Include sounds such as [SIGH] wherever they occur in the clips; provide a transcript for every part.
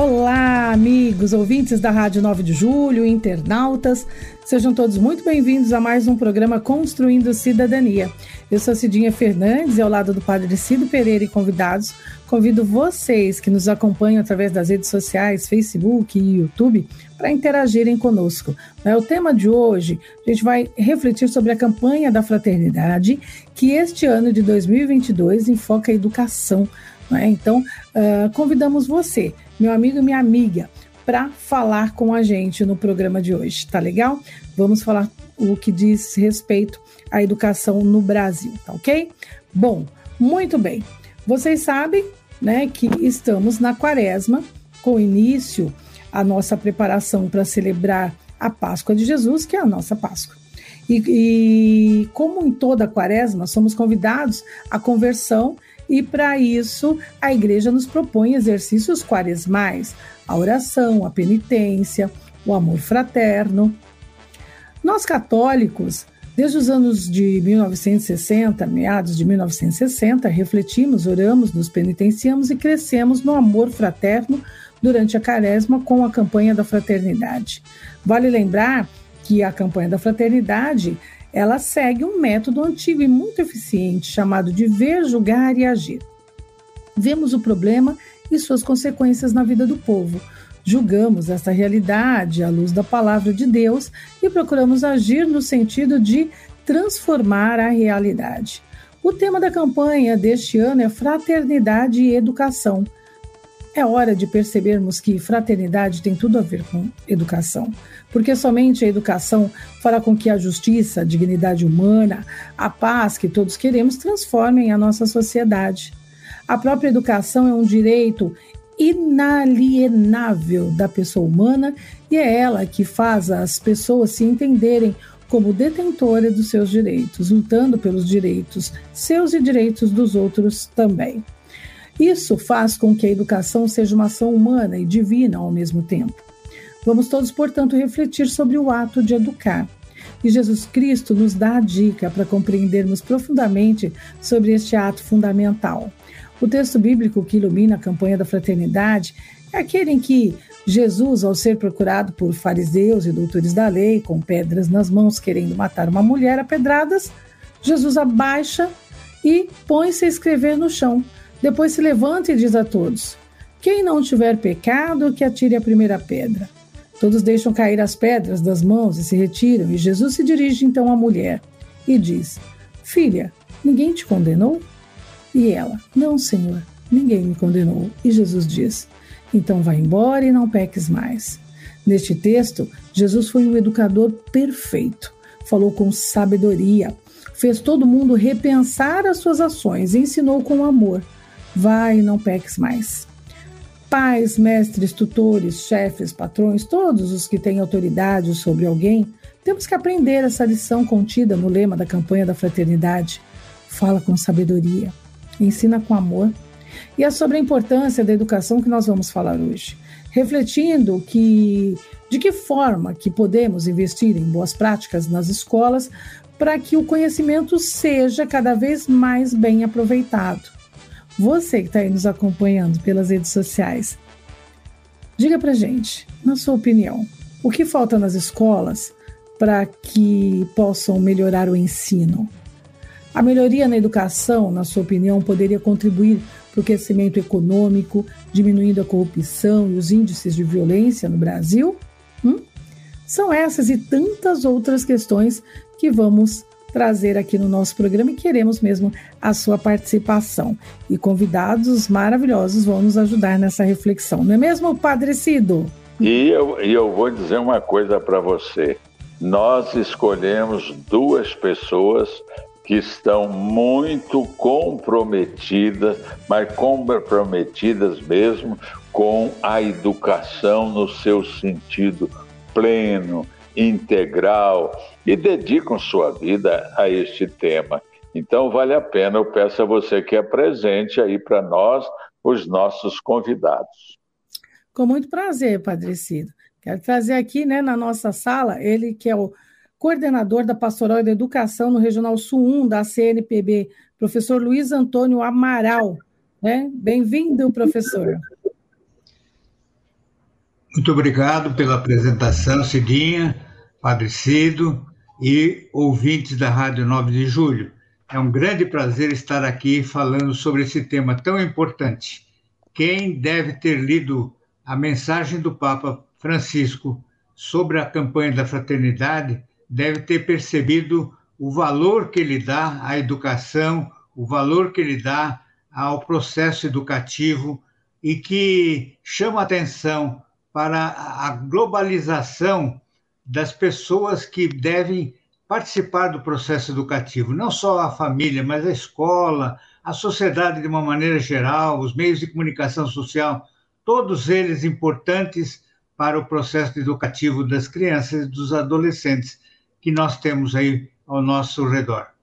Olá, amigos, ouvintes da Rádio 9 de Julho, internautas. Sejam todos muito bem-vindos a mais um programa Construindo Cidadania. Eu sou Cidinha Fernandes e ao lado do Padre Cido Pereira e convidados, convido vocês que nos acompanham através das redes sociais, Facebook e YouTube, para interagirem conosco. É o tema de hoje, a gente vai refletir sobre a campanha da fraternidade, que este ano de 2022 enfoca a educação. Né? Então, uh, convidamos você meu amigo e minha amiga, para falar com a gente no programa de hoje, tá legal? Vamos falar o que diz respeito à educação no Brasil, tá ok? Bom, muito bem. Vocês sabem, né, que estamos na quaresma, com início a nossa preparação para celebrar a Páscoa de Jesus, que é a nossa Páscoa. E, e, como em toda a quaresma, somos convidados à conversão e para isso, a igreja nos propõe exercícios quaresmais, a oração, a penitência, o amor fraterno. Nós católicos, desde os anos de 1960, meados de 1960, refletimos, oramos, nos penitenciamos e crescemos no amor fraterno durante a quaresma com a campanha da fraternidade. Vale lembrar que a campanha da fraternidade ela segue um método antigo e muito eficiente chamado de ver, julgar e agir. Vemos o problema e suas consequências na vida do povo. Julgamos essa realidade à luz da palavra de Deus e procuramos agir no sentido de transformar a realidade. O tema da campanha deste ano é Fraternidade e Educação. É hora de percebermos que fraternidade tem tudo a ver com educação porque somente a educação fará com que a justiça, a dignidade humana, a paz que todos queremos transformem a nossa sociedade. A própria educação é um direito inalienável da pessoa humana e é ela que faz as pessoas se entenderem como detentora dos seus direitos, lutando pelos direitos seus e direitos dos outros também. Isso faz com que a educação seja uma ação humana e divina ao mesmo tempo. Vamos todos, portanto, refletir sobre o ato de educar. E Jesus Cristo nos dá a dica para compreendermos profundamente sobre este ato fundamental. O texto bíblico que ilumina a campanha da fraternidade é aquele em que Jesus, ao ser procurado por fariseus e doutores da lei, com pedras nas mãos, querendo matar uma mulher a pedradas, Jesus abaixa e põe-se a escrever no chão. Depois se levanta e diz a todos: Quem não tiver pecado, que atire a primeira pedra. Todos deixam cair as pedras das mãos e se retiram, e Jesus se dirige então à mulher e diz: Filha, ninguém te condenou? E ela: Não, Senhor, ninguém me condenou. E Jesus diz: Então vá embora e não peques mais. Neste texto, Jesus foi um educador perfeito. Falou com sabedoria, fez todo mundo repensar as suas ações e ensinou com amor: Vai e não peques mais. Pais, mestres, tutores, chefes, patrões, todos os que têm autoridade sobre alguém, temos que aprender essa lição contida no lema da campanha da fraternidade. Fala com sabedoria, ensina com amor. E é sobre a importância da educação que nós vamos falar hoje, refletindo que de que forma que podemos investir em boas práticas nas escolas para que o conhecimento seja cada vez mais bem aproveitado. Você que está aí nos acompanhando pelas redes sociais, diga para gente, na sua opinião, o que falta nas escolas para que possam melhorar o ensino? A melhoria na educação, na sua opinião, poderia contribuir para o crescimento econômico, diminuindo a corrupção e os índices de violência no Brasil? Hum? São essas e tantas outras questões que vamos trazer aqui no nosso programa e queremos mesmo a sua participação. E convidados maravilhosos vão nos ajudar nessa reflexão, não é mesmo, Padre Cido? E eu, e eu vou dizer uma coisa para você. Nós escolhemos duas pessoas que estão muito comprometidas, mas comprometidas mesmo com a educação no seu sentido pleno, integral e dedicam sua vida a este tema. Então, vale a pena, eu peço a você que apresente aí para nós os nossos convidados. Com muito prazer, Padre Cido. Quero trazer aqui né, na nossa sala ele que é o coordenador da Pastoral da Educação no Regional Sul 1 da CNPB, professor Luiz Antônio Amaral. Né? Bem-vindo, professor. Muito obrigado pela apresentação, Cidinha, Padre Cido e ouvintes da Rádio 9 de Julho. É um grande prazer estar aqui falando sobre esse tema tão importante. Quem deve ter lido a mensagem do Papa Francisco sobre a campanha da fraternidade deve ter percebido o valor que ele dá à educação, o valor que ele dá ao processo educativo e que chama atenção para a globalização das pessoas que devem participar do processo educativo, não só a família, mas a escola, a sociedade de uma maneira geral, os meios de comunicação social, todos eles importantes para o processo educativo das crianças e dos adolescentes que nós temos aí ao nosso redor.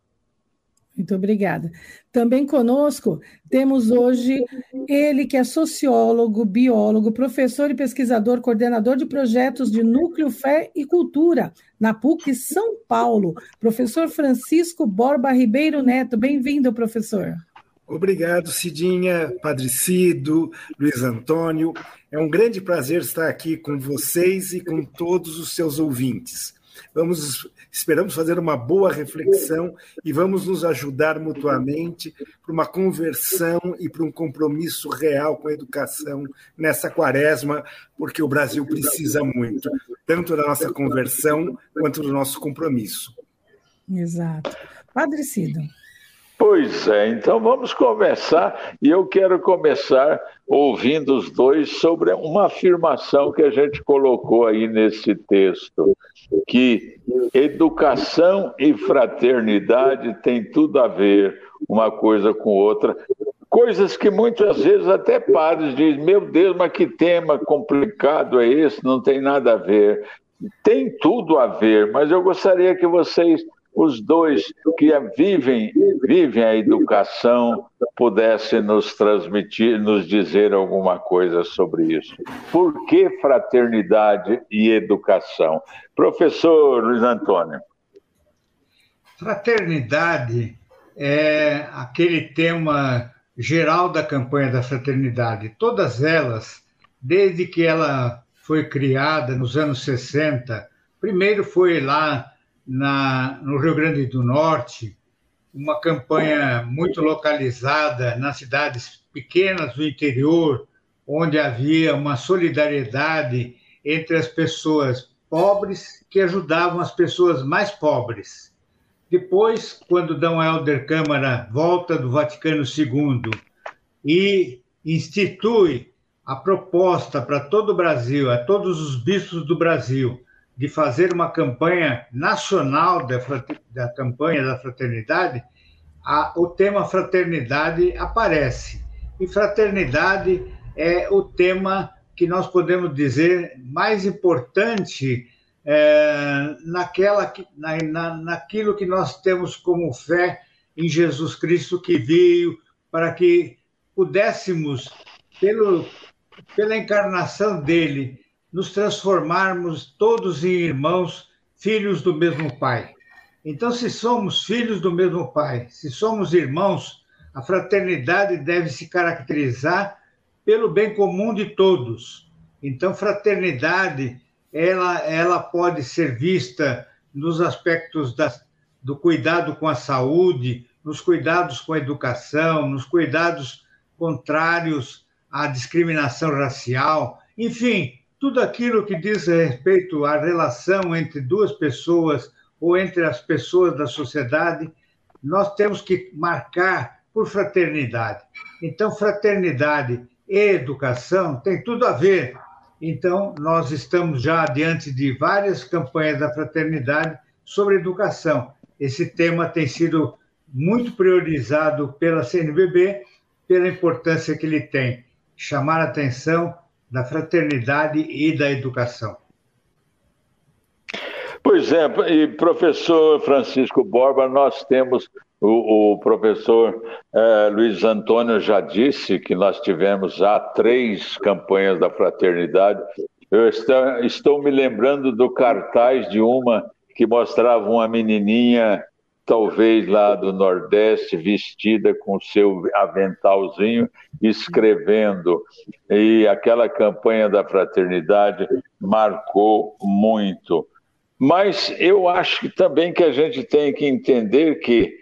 Muito obrigada. Também conosco temos hoje ele que é sociólogo, biólogo, professor e pesquisador, coordenador de projetos de Núcleo Fé e Cultura na PUC São Paulo, professor Francisco Borba Ribeiro Neto. Bem-vindo, professor. Obrigado, Cidinha, Padre Cido, Luiz Antônio. É um grande prazer estar aqui com vocês e com todos os seus ouvintes. Vamos, esperamos fazer uma boa reflexão e vamos nos ajudar mutuamente para uma conversão e para um compromisso real com a educação nessa quaresma, porque o Brasil precisa muito, tanto da nossa conversão quanto do nosso compromisso. Exato. Padre Cido. Pois é, então vamos começar, e eu quero começar ouvindo os dois sobre uma afirmação que a gente colocou aí nesse texto, que educação e fraternidade têm tudo a ver uma coisa com outra, coisas que muitas vezes até padres dizem, meu Deus, mas que tema complicado é esse, não tem nada a ver. Tem tudo a ver, mas eu gostaria que vocês os dois que vivem, vivem a educação pudessem nos transmitir, nos dizer alguma coisa sobre isso. Por que fraternidade e educação? Professor Luiz Antônio. Fraternidade é aquele tema geral da campanha da fraternidade. Todas elas, desde que ela foi criada nos anos 60, primeiro foi lá na, no Rio Grande do Norte, uma campanha muito localizada nas cidades pequenas do interior, onde havia uma solidariedade entre as pessoas pobres que ajudavam as pessoas mais pobres. Depois, quando D. Helder Câmara volta do Vaticano II e institui a proposta para todo o Brasil, a todos os bispos do Brasil, de fazer uma campanha nacional da, da campanha da fraternidade, a, o tema fraternidade aparece. E fraternidade é o tema que nós podemos dizer mais importante é, naquela, na, na, naquilo que nós temos como fé em Jesus Cristo que veio para que pudéssemos, pelo, pela encarnação dele, nos transformarmos todos em irmãos, filhos do mesmo Pai. Então, se somos filhos do mesmo Pai, se somos irmãos, a fraternidade deve se caracterizar pelo bem comum de todos. Então, fraternidade, ela, ela pode ser vista nos aspectos da, do cuidado com a saúde, nos cuidados com a educação, nos cuidados contrários à discriminação racial, enfim, tudo aquilo que diz respeito à relação entre duas pessoas ou entre as pessoas da sociedade, nós temos que marcar por fraternidade. Então, fraternidade e educação tem tudo a ver. Então, nós estamos já diante de várias campanhas da fraternidade sobre educação. Esse tema tem sido muito priorizado pela CNBB, pela importância que ele tem. Chamar a atenção da fraternidade e da educação. Pois é, e professor Francisco Borba, nós temos o, o professor eh, Luiz Antônio já disse que nós tivemos já três campanhas da fraternidade. Eu estou, estou me lembrando do cartaz de uma que mostrava uma menininha, talvez lá do Nordeste, vestida com seu aventalzinho, escrevendo. E aquela campanha da fraternidade marcou muito. Mas eu acho também que a gente tem que entender que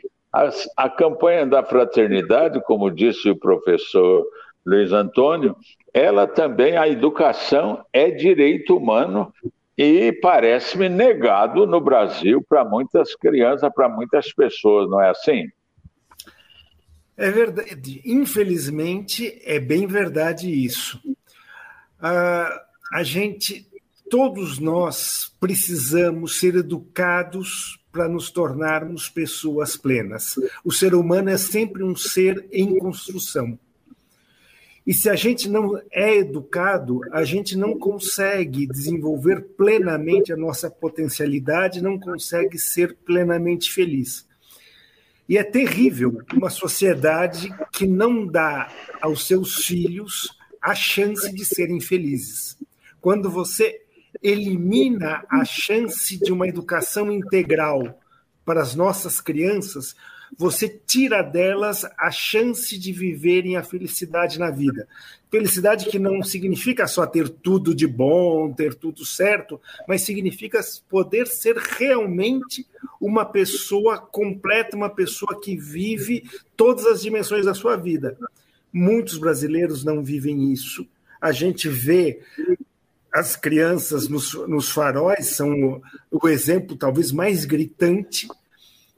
a campanha da fraternidade, como disse o professor Luiz Antônio, ela também, a educação é direito humano e parece-me negado no Brasil para muitas crianças, para muitas pessoas, não é assim? É verdade. Infelizmente, é bem verdade isso. Ah, a gente, todos nós, precisamos ser educados para nos tornarmos pessoas plenas. O ser humano é sempre um ser em construção. E se a gente não é educado, a gente não consegue desenvolver plenamente a nossa potencialidade, não consegue ser plenamente feliz. E é terrível uma sociedade que não dá aos seus filhos a chance de serem felizes. Quando você elimina a chance de uma educação integral para as nossas crianças, você tira delas a chance de viverem a felicidade na vida. Felicidade que não significa só ter tudo de bom, ter tudo certo, mas significa poder ser realmente uma pessoa completa, uma pessoa que vive todas as dimensões da sua vida. Muitos brasileiros não vivem isso. A gente vê as crianças nos, nos faróis são o, o exemplo talvez mais gritante,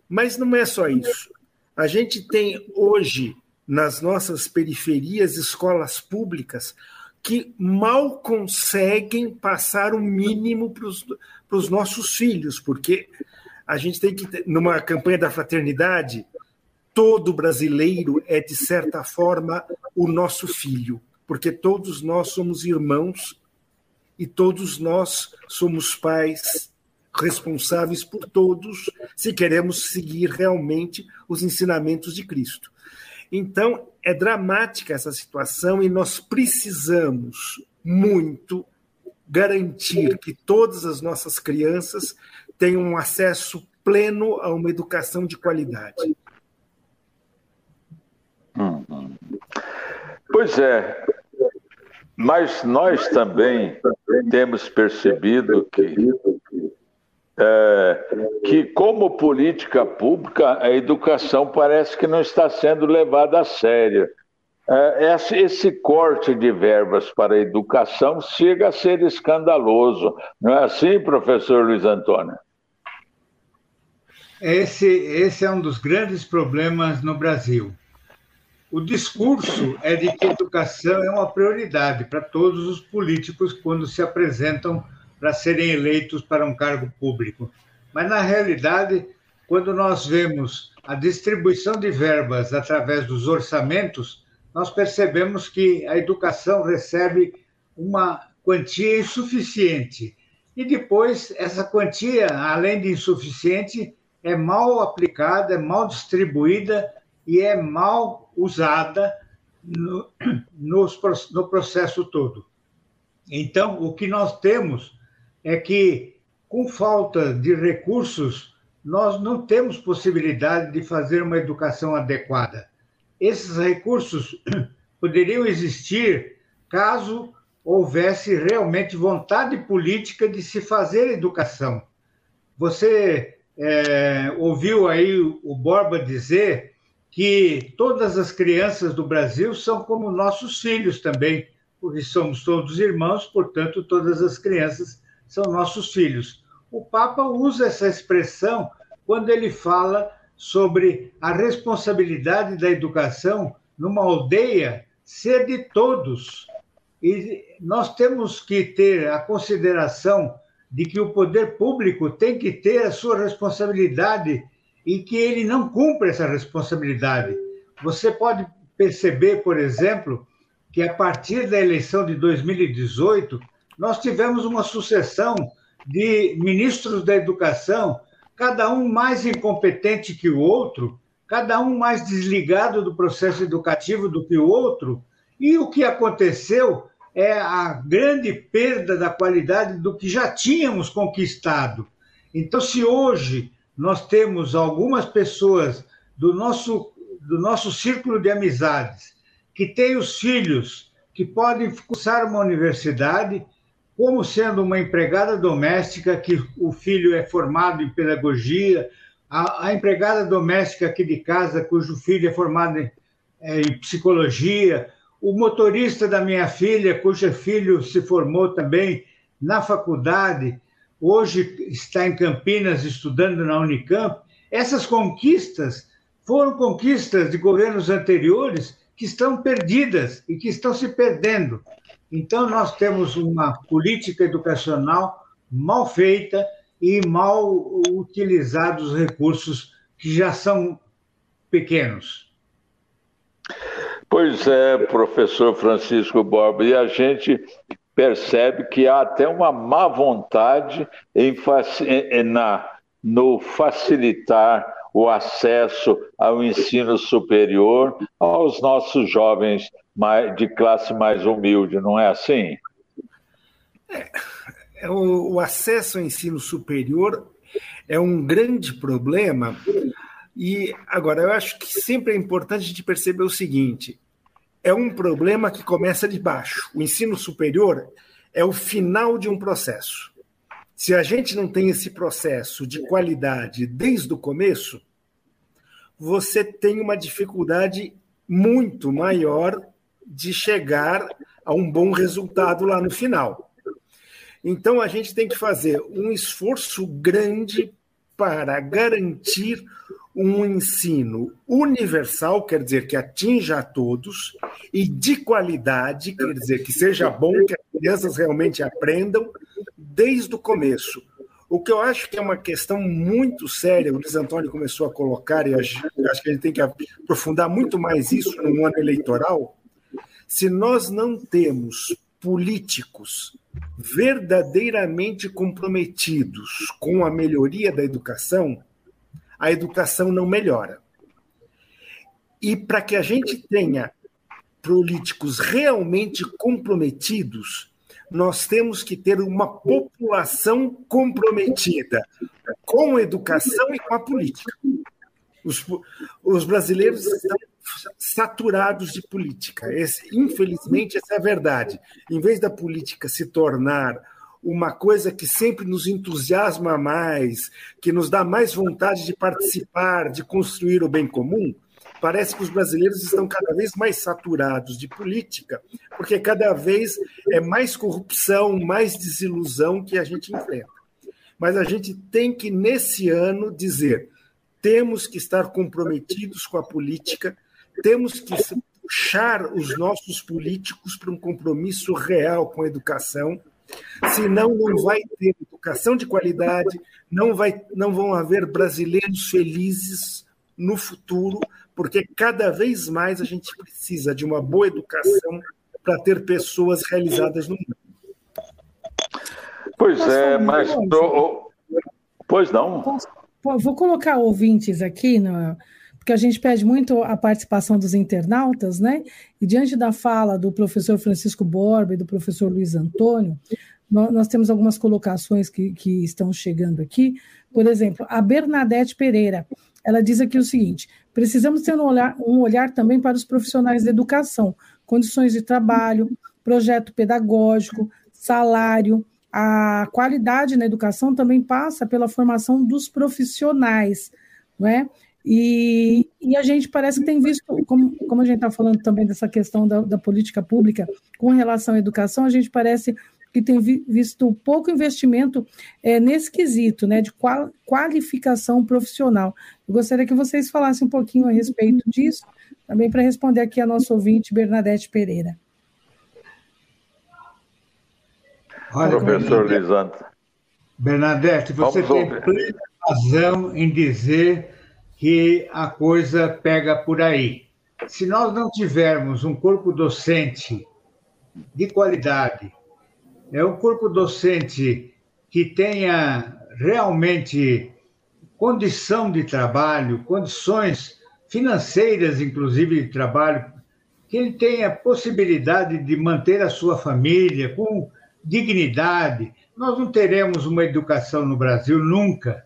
mas não é só isso. A gente tem hoje nas nossas periferias escolas públicas que mal conseguem passar o mínimo para os nossos filhos, porque a gente tem que, numa campanha da fraternidade, todo brasileiro é, de certa forma, o nosso filho, porque todos nós somos irmãos e todos nós somos pais responsáveis por todos se queremos seguir realmente os ensinamentos de Cristo. Então, é dramática essa situação e nós precisamos muito garantir que todas as nossas crianças tenham um acesso pleno a uma educação de qualidade. Hum. Pois é, mas nós também temos percebido que, é, que, como política pública, a educação parece que não está sendo levada a sério. É, esse, corte de verbas para a educação chega a ser escandaloso. Não é assim, professor Luiz Antônio? Esse, esse é um dos grandes problemas no Brasil. O discurso é de que a educação é uma prioridade para todos os políticos quando se apresentam para serem eleitos para um cargo público. Mas, na realidade, quando nós vemos a distribuição de verbas através dos orçamentos, nós percebemos que a educação recebe uma quantia insuficiente. E depois, essa quantia, além de insuficiente, é mal aplicada, é mal distribuída e é mal usada no, [CLEARS THROAT] no processo todo. Então, o que nós temos é que, com falta de recursos, nós não temos possibilidade de fazer uma educação adequada. Esses recursos [CLEARS THROAT] poderiam existir caso houvesse realmente vontade política de se fazer educação. Você é, ouviu aí o Borba dizer que todas as crianças do Brasil são como nossos filhos também, porque somos todos irmãos, portanto, todas as crianças são nossos filhos. O Papa usa essa expressão quando ele fala sobre a responsabilidade da educação numa aldeia ser de todos. E nós temos que ter a consideração de que o poder público tem que ter a sua responsabilidade e que ele não cumpre essa responsabilidade. Você pode perceber, por exemplo, que a partir da eleição de 2018, nós tivemos uma sucessão de ministros da educação, cada um mais incompetente que o outro, cada um mais desligado do processo educativo do que o outro, e o que aconteceu é a grande perda da qualidade do que já tínhamos conquistado. Então, se hoje nós temos algumas pessoas do nosso, do nosso círculo de amizades que têm os filhos que podem cursar uma universidade, como sendo uma empregada doméstica, que o filho é formado em pedagogia, a, a empregada doméstica aqui de casa, cujo filho é formado em, é, em psicologia, o motorista da minha filha, cujo filho se formou também na faculdade, hoje está em Campinas estudando na Unicamp. Essas conquistas foram conquistas de governos anteriores que estão perdidas e que estão se perdendo. Então, nós temos uma política educacional mal feita e mal utilizados os recursos que já são pequenos. Pois é, professor Francisco Borba, e a gente percebe que há até uma má vontade em, na, no facilitar o acesso ao ensino superior aos nossos jovens mais, de classe mais humilde, não é assim? É, é, o, o acesso ao ensino superior é um grande problema. E agora, eu acho que sempre é importante a gente perceber o seguinte: é um problema que começa de baixo. O ensino superior é o final de um processo. Se a gente não tem esse processo de qualidade desde o começo, você tem uma dificuldade muito maior de chegar a um bom resultado lá no final. Então, a gente tem que fazer um esforço grande para garantir um ensino universal, quer dizer, que atinja a todos, e de qualidade, quer dizer, que seja bom, que as crianças realmente aprendam desde o começo. O que eu acho que é uma questão muito séria, o Luiz Antônio começou a colocar, e acho, que a gente tem que aprofundar muito mais isso no ano eleitoral. Se nós não temos políticos verdadeiramente comprometidos com a melhoria da educação, a educação não melhora. E para que a gente tenha políticos realmente comprometidos, nós temos que ter uma população comprometida com a educação e com a política. Os, os brasileiros estão saturados de política. Esse, infelizmente, essa é a verdade. Em vez da política se tornar uma coisa que sempre nos entusiasma mais, que nos dá mais vontade de participar, de construir o bem comum, parece que os brasileiros estão cada vez mais saturados de política, porque cada vez é mais corrupção, mais desilusão que a gente enfrenta. Mas a gente tem que, nesse ano, dizer: temos que estar comprometidos com a política, temos que puxar os nossos políticos para um compromisso real com a educação Senão, não vai ter educação de qualidade, não, vai, não vão haver brasileiros felizes no futuro, porque cada vez mais a gente precisa de uma boa educação para ter pessoas realizadas no mundo. Pois é, mas. Tô... Pois não. Vou colocar ouvintes aqui no, porque a gente pede muito a participação dos internautas, né? E diante da fala do professor Francisco Borba e do professor Luiz Antônio, nós temos algumas colocações que, que estão chegando aqui. Por exemplo, a Bernadette Pereira, ela diz aqui o seguinte: precisamos ter um olhar, um olhar também para os profissionais da educação, condições de trabalho, projeto pedagógico, salário. A qualidade na educação também passa pela formação dos profissionais, não é? E, e, a gente parece que tem visto, como, como a gente está falando também dessa questão da, da, política pública com relação à educação, a gente parece que tem vi, visto pouco investimento é, nesse quesito, né, de qual, qualificação profissional. Eu gostaria que vocês falassem um pouquinho a respeito disso, também para responder aqui a nossa ouvinte, Bernadette Pereira. Olha, Professor Lisandro. Bernadette, você Vamos tem plena razão em dizer que a coisa pega por aí. Se nós não tivermos um corpo docente de qualidade, é um corpo docente que tenha realmente condição de trabalho, condições financeiras, inclusive, de trabalho, que ele tenha possibilidade de manter a sua família com dignidade. Nós não teremos uma educação no Brasil nunca.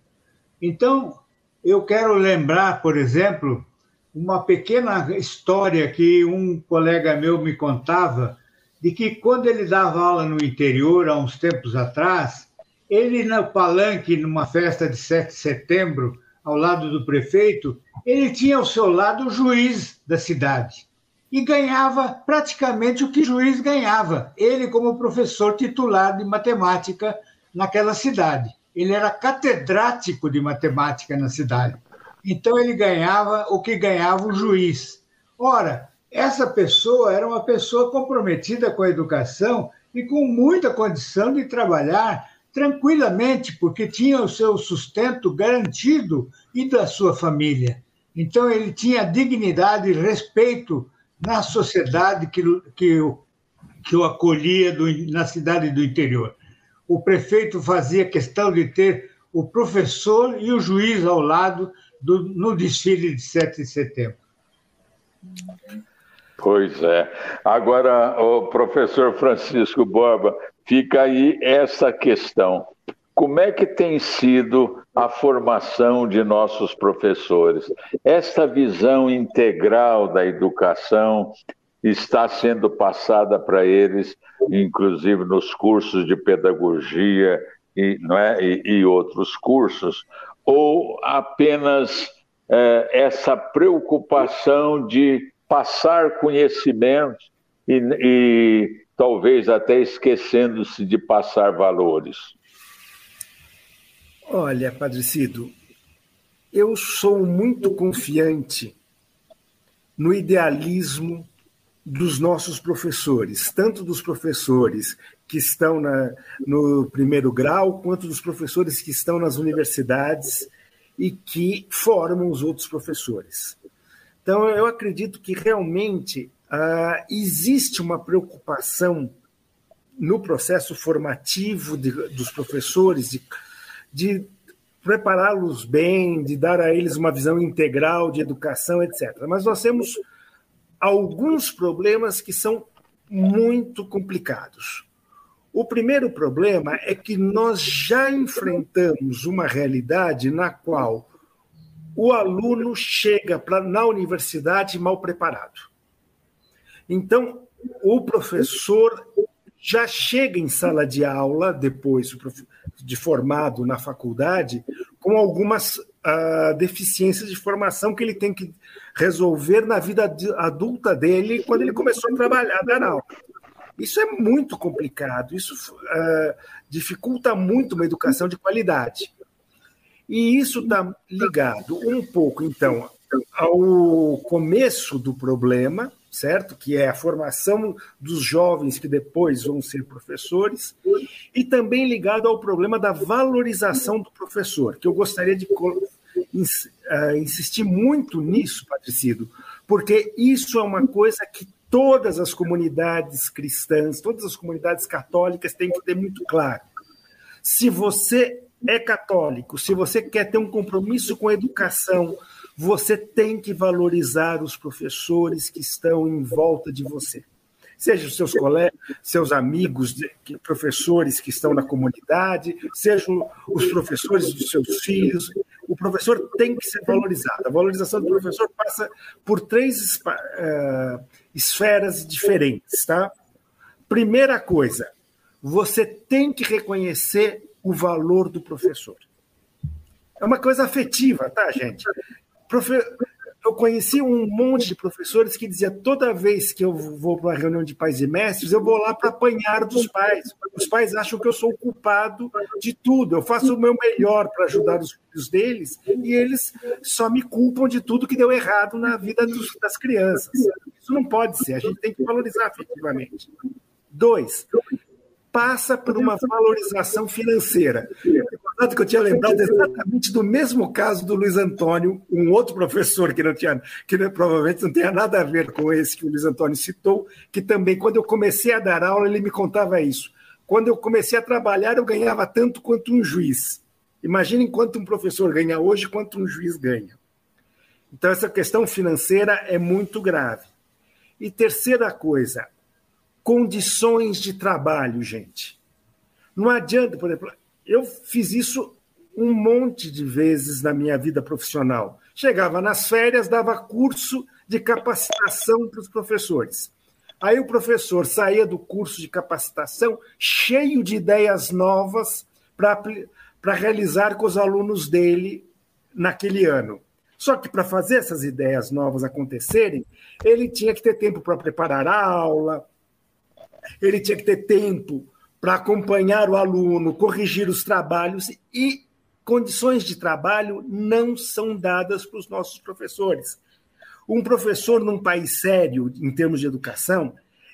Então, eu quero lembrar, por exemplo, uma pequena história que um colega meu me contava de que quando ele dava aula no interior há uns tempos atrás, ele no palanque numa festa de 7 de setembro, ao lado do prefeito, ele tinha ao seu lado o juiz da cidade e ganhava praticamente o que o juiz ganhava, ele como professor titular de matemática naquela cidade. Ele era catedrático de matemática na cidade. Então ele ganhava o que ganhava o juiz. Ora, essa pessoa era uma pessoa comprometida com a educação e com muita condição de trabalhar tranquilamente, porque tinha o seu sustento garantido e da sua família. Então ele tinha dignidade e respeito na sociedade que, que, que o acolhia do, na cidade do interior. O prefeito fazia questão de ter o professor e o juiz ao lado do, no desfile de 7 de setembro. Pois é. Agora, o professor Francisco Borba, fica aí essa questão. Como é que tem sido a formação de nossos professores? Esta visão integral da educação está sendo passada para eles, inclusive nos cursos de pedagogia e, não é, e, e outros cursos, ou apenas é, essa preocupação de passar conhecimento e, e talvez até esquecendo-se de passar valores? Olha, Padre Cido, eu sou muito confiante no idealismo dos nossos professores, tanto dos professores que estão na, no primeiro grau, quanto dos professores que estão nas universidades e que formam os outros professores. Então, eu acredito que realmente ah, existe uma preocupação no processo formativo de, dos professores de, de prepará-los bem, de dar a eles uma visão integral de educação, etc. Mas nós temos alguns problemas que são muito complicados. O primeiro problema é que nós já enfrentamos uma realidade na qual o aluno chega pra, na universidade mal preparado. Então, o professor já chega em sala de aula, depois de formado na faculdade, com algumas uh, deficiências de formação que ele tem que resolver na vida adulta dele quando ele começou a trabalhar, dar aula. Isso é muito complicado, isso uh, dificulta muito uma educação de qualidade. E isso está ligado um pouco, então, ao começo do problema, certo? Que é a formação dos jovens que depois vão ser professores, e também ligado ao problema da valorização do professor, que eu gostaria de insistir muito nisso, Patricido, porque isso é uma coisa que todas as comunidades cristãs, todas as comunidades católicas têm que ter muito claro. Se você é católico, se você quer ter um compromisso com a educação, você tem que valorizar os professores que estão em volta de você. Seja os seus colegas, seus amigos, professores que estão na comunidade, sejam os professores dos seus filhos. O professor tem que ser valorizado. A valorização do professor passa por três uh, esferas diferentes. Tá? Primeira coisa, você tem que reconhecer o valor do professor. É uma coisa afetiva, tá, gente? Eu conheci um monte de professores que dizia toda vez que eu vou para uma reunião de pais e mestres, eu vou lá para apanhar dos pais. Os pais acham que eu sou o culpado de tudo. Eu faço o meu melhor para ajudar os filhos deles e eles só me culpam de tudo que deu errado na vida dos, das crianças. Isso não pode ser. A gente tem que valorizar afetivamente. Dois, passa por uma valorização financeira. Tanto que eu tinha lembrado exatamente do mesmo caso do Luiz Antônio, um outro professor que não tinha, que provavelmente não tenha nada a ver com esse que o Luiz Antônio citou, que também, quando eu comecei a dar aula, ele me contava isso. quando eu comecei a trabalhar, eu ganhava tanto quanto um juiz. Imaginem quanto um professor ganha hoje, quanto um juiz ganha. Então, essa questão financeira é muito grave. E terceira coisa, condições de trabalho, gente. Não adianta, por exemplo, eu fiz isso um monte de vezes na minha vida profissional. Chegava nas férias, dava curso de capacitação para os professores. Aí o professor saía do curso de capacitação cheio de ideias novas para realizar com os alunos dele naquele ano. Só que para fazer essas ideias novas acontecerem, ele tinha que ter tempo para preparar a aula, ele tinha que ter tempo para acompanhar o aluno, corrigir os trabalhos e condições de trabalho não são dadas para os nossos professores. Um professor num país sério, em termos de educação,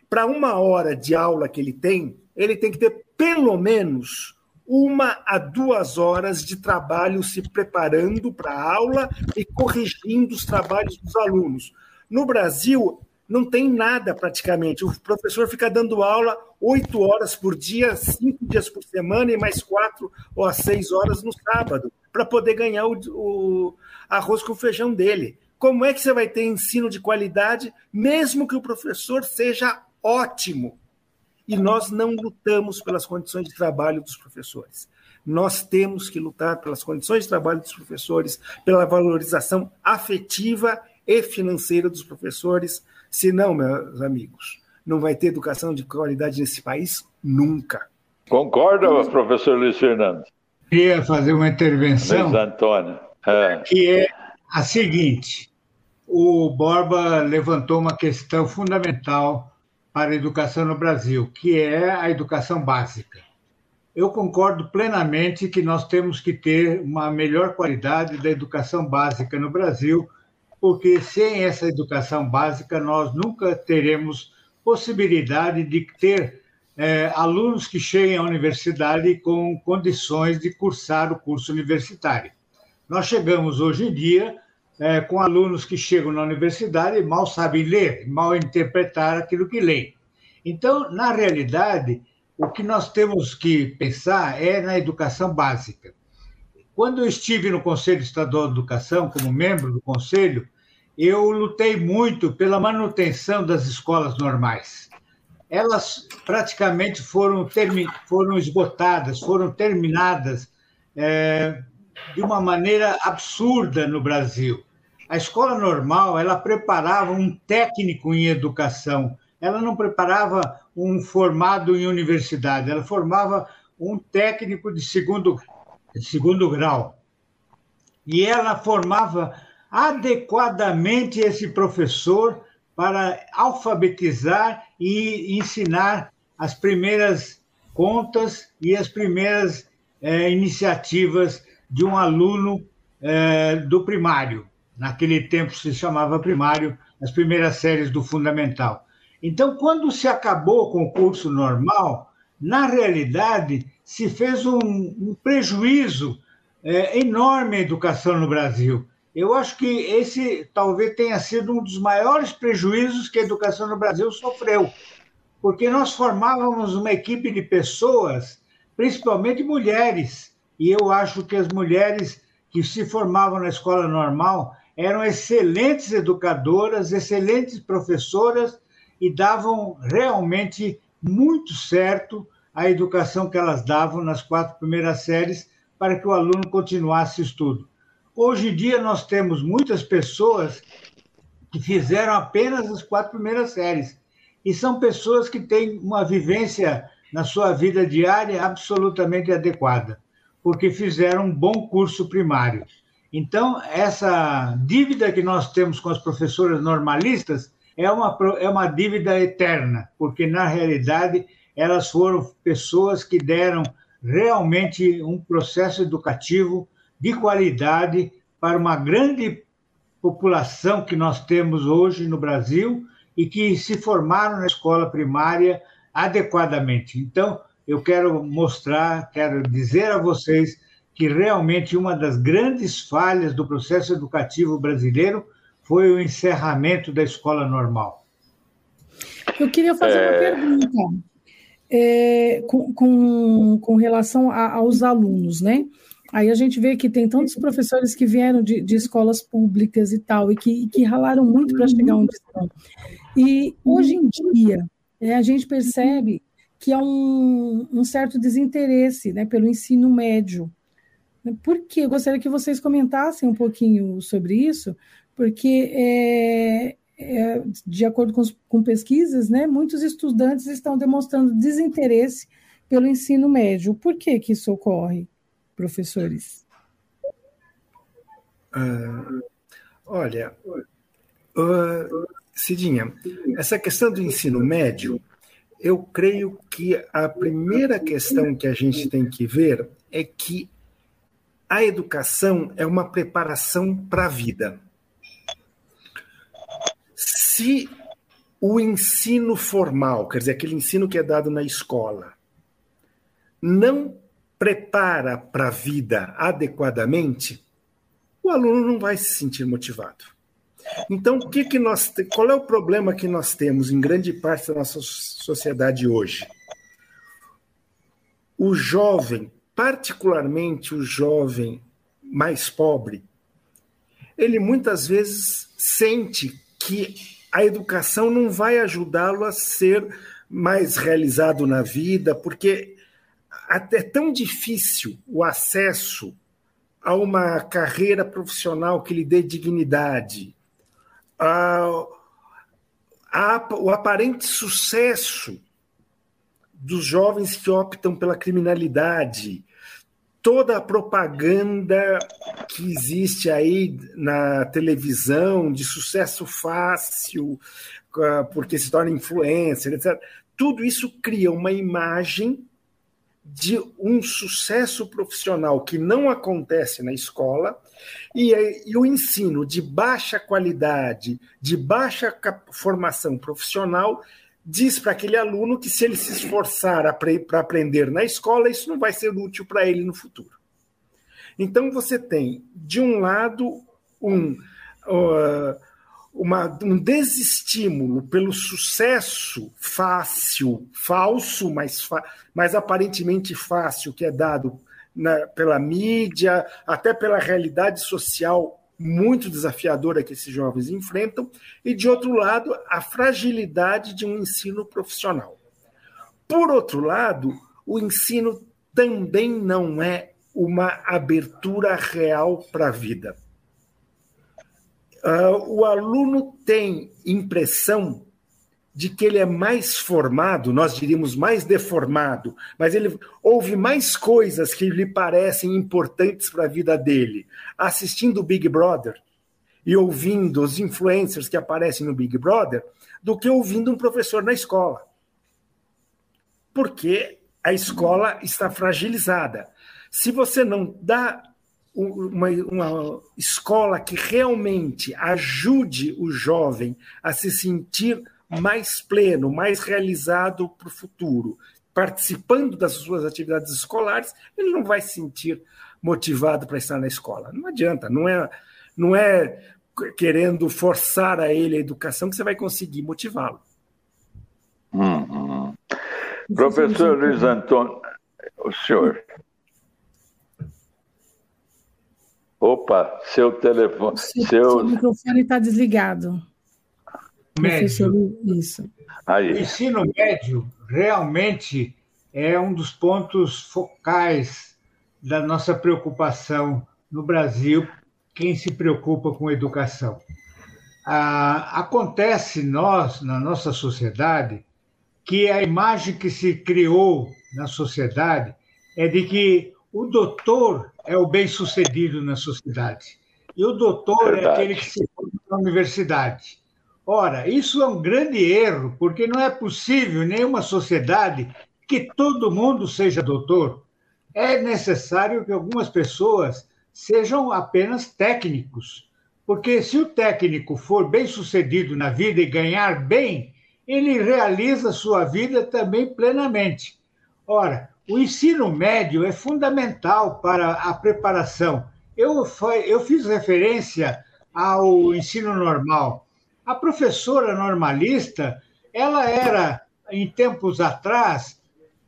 para uma hora de aula que ele tem, ele tem que ter pelo menos uma a duas horas de trabalho se preparando para a aula e corrigindo os trabalhos dos alunos. No Brasil, não tem nada praticamente. O professor fica dando aula oito horas por dia, cinco dias por semana e mais quatro ou seis horas no sábado, para poder ganhar o, o arroz com feijão dele. Como é que você vai ter ensino de qualidade, mesmo que o professor seja ótimo? E nós não lutamos pelas condições de trabalho dos professores. Nós temos que lutar pelas condições de trabalho dos professores, pela valorização afetiva e financeira dos professores. Senão, meus amigos, não vai ter educação de qualidade nesse país nunca. Concorda, professor Luiz Fernando? Queria fazer uma intervenção. Luiz Antônio. É. Que é a seguinte: o Borba levantou uma questão fundamental para a educação no Brasil, que é a educação básica. Eu concordo plenamente que nós temos que ter uma melhor qualidade da educação básica no Brasil, porque sem essa educação básica nós nunca teremos possibilidade de ter é, alunos que cheguem à universidade com condições de cursar o curso universitário. Nós chegamos hoje em dia é, com alunos que chegam na universidade e mal sabem ler, mal interpretar aquilo que leem. Então, na realidade, o que nós temos que pensar é na educação básica. Quando eu estive no Conselho Estadual de Educação, como membro do Conselho, eu lutei muito pela manutenção das escolas normais. Elas praticamente foram, foram esgotadas, foram terminadas é, de uma maneira absurda no Brasil. A escola normal ela preparava um técnico em educação, ela não preparava um formado em universidade, ela formava um técnico de segundo, de segundo grau. E ela formava adequadamente esse professor para alfabetizar e ensinar as primeiras contas e as primeiras é, iniciativas de um aluno é, do primário. Naquele tempo se chamava primário, as primeiras séries do fundamental. Então, quando se acabou com o curso normal, na realidade se fez um, um prejuízo é, enorme à educação no Brasil. Eu acho que esse talvez tenha sido um dos maiores prejuízos que a educação no Brasil sofreu, porque nós formávamos uma equipe de pessoas, principalmente mulheres, e eu acho que as mulheres que se formavam na escola normal eram excelentes educadoras, excelentes professoras e davam realmente muito certo a educação que elas davam nas quatro primeiras séries para que o aluno continuasse estudo. Hoje em dia, nós temos muitas pessoas que fizeram apenas as quatro primeiras séries. E são pessoas que têm uma vivência na sua vida diária absolutamente adequada, porque fizeram um bom curso primário. Então, essa dívida que nós temos com as professoras normalistas é uma, é uma dívida eterna, porque, na realidade, elas foram pessoas que deram realmente um processo educativo de qualidade para uma grande população que nós temos hoje no Brasil e que se formaram na escola primária adequadamente. Então, eu quero mostrar, quero dizer a vocês que realmente uma das grandes falhas do processo educativo brasileiro foi o encerramento da escola normal. Eu queria fazer é... uma pergunta. é, com, com, com, relação a, aos alunos, né? Aí a gente vê que tem tantos professores que vieram de, de escolas públicas e tal, e que, que ralaram muito para chegar onde estão. E hoje em dia, é, a gente percebe que há um, um certo desinteresse né, pelo ensino médio. Por quê? Eu gostaria que vocês comentassem um pouquinho sobre isso, porque, é, é, de acordo com, com pesquisas, né, muitos estudantes estão demonstrando desinteresse pelo ensino médio. Por que, que isso ocorre? Professores? Uh, olha, uh, Cidinha, essa questão do ensino médio, eu creio que a primeira questão que a gente tem que ver é que a educação é uma preparação para a vida. Se o ensino formal, quer dizer, aquele ensino que é dado na escola, não prepara para a vida adequadamente, o aluno não vai se sentir motivado. Então, o que que nós, qual é o problema que nós temos em grande parte da nossa sociedade hoje? O jovem, particularmente o jovem mais pobre, ele muitas vezes sente que a educação não vai ajudá-lo a ser mais realizado na vida, porque até tão difícil o acesso a uma carreira profissional que lhe dê dignidade, a, a, o aparente sucesso dos jovens que optam pela criminalidade, toda a propaganda que existe aí na televisão de sucesso fácil, porque se torna influencer, etc. Tudo isso cria uma imagem de um sucesso profissional que não acontece na escola e, e, o ensino de baixa qualidade, de baixa formação profissional, diz para aquele aluno que se ele se esforçar para aprender na escola, isso não vai ser útil para ele no futuro. Então você tem, de um lado, um. Uh, uma, um desestímulo pelo sucesso fácil, falso, mas, mas aparentemente fácil, que é dado na, pela mídia, até pela realidade social muito desafiadora que esses jovens enfrentam, e de outro lado, a fragilidade de um ensino profissional. Por outro lado, o ensino também não é uma abertura real para a vida uh, o aluno tem impressão de que ele é mais formado, nós diríamos mais deformado, mas ele ouve mais coisas que lhe parecem importantes para a vida dele, assistindo o Big Brother e ouvindo os influencers que aparecem no Big Brother, do que ouvindo um professor na escola. Porque a escola está fragilizada. Se você não dá uma, uma escola que realmente ajude o jovem a se sentir mais pleno, mais realizado para o futuro, participando das suas atividades escolares, ele não vai se sentir motivado para estar na escola. Não adianta, não é, não é querendo forçar a ele a educação que você vai conseguir motivá-lo. Uhum. Professor Luiz Antônio, o senhor. Opa, seu telefone. Seu, seu... seu microfone está desligado. Médio. Isso. Aí. O ensino médio realmente é um dos pontos focais da nossa preocupação no Brasil, quem se preocupa com educação. Ah, acontece nós, na nossa sociedade, que a imagem que se criou na sociedade é de que o doutor é o bem-sucedido na sociedade. E o doutor Verdade. é aquele que se forma na universidade. Ora, isso é um grande erro, porque não é possível em nenhuma sociedade que todo mundo seja doutor. É necessário que algumas pessoas sejam apenas técnicos. Porque se o técnico for bem sucedido na vida e ganhar bem, ele realiza sua vida também plenamente. Ora, o ensino médio é fundamental para a preparação. Eu, eu fiz referência ao ensino normal. A professora normalista, ela era, em tempos atrás,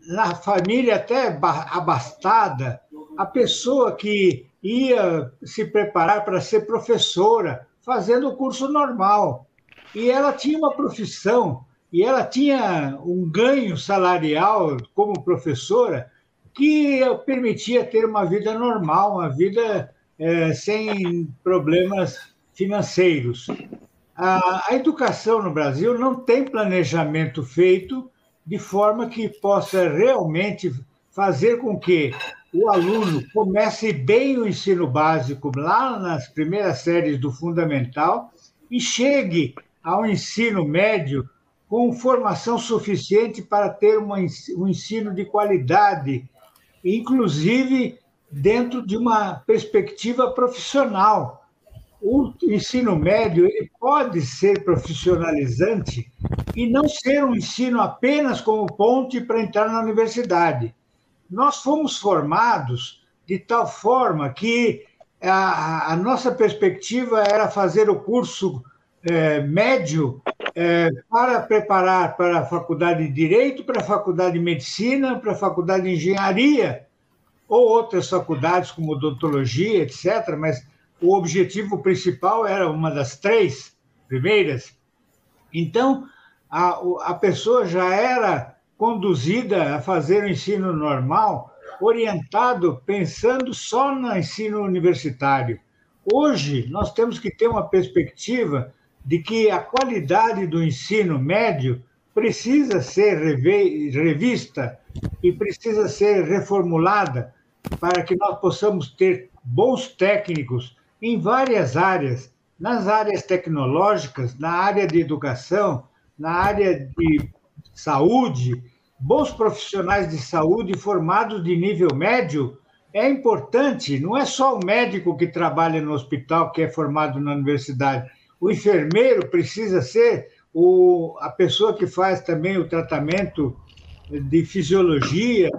na família até abastada, a pessoa que ia se preparar para ser professora, fazendo o curso normal. E ela tinha uma profissão, e ela tinha um ganho salarial como professora que permitia ter uma vida normal, uma vida é, sem problemas financeiros. A, a educação no Brasil não tem planejamento feito de forma que possa realmente fazer com que o aluno comece bem o ensino básico lá nas primeiras séries do fundamental e chegue ao ensino médio com formação suficiente para ter uma, um ensino de qualidade, inclusive dentro de uma perspectiva profissional. O ensino médio ele pode ser profissionalizante e não ser um ensino apenas como ponte para entrar na universidade nós fomos formados de tal forma que a, a nossa perspectiva era fazer o curso é, médio é, para preparar para a faculdade de Direito, para a faculdade de Medicina, para a faculdade de Engenharia, ou outras faculdades como odontologia, etc., mas o objetivo principal era uma das três primeiras. Então, a, a pessoa já era conduzida a fazer o ensino normal, orientado pensando só no ensino universitário. Hoje, nós temos que ter uma perspectiva de que a qualidade do ensino médio precisa ser revista e precisa ser reformulada para que nós possamos ter bons técnicos em várias áreas, nas áreas tecnológicas, na área de educação, na área de saúde, bons profissionais de saúde formados de nível médio é importante. Não é só o médico que trabalha no hospital que é formado na universidade. O enfermeiro precisa ser o, a pessoa que faz também o tratamento de fisiologia.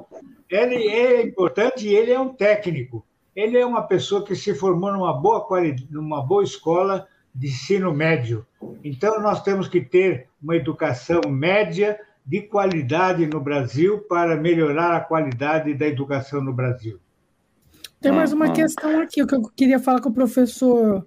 Ele é importante e ele é um técnico. Ele é uma pessoa que se formou numa boa, numa boa escola de ensino médio. Então, nós temos que ter uma educação média de qualidade no Brasil para melhorar a qualidade da educação no Brasil. Tem mais uma questão aqui que eu queria falar com o professor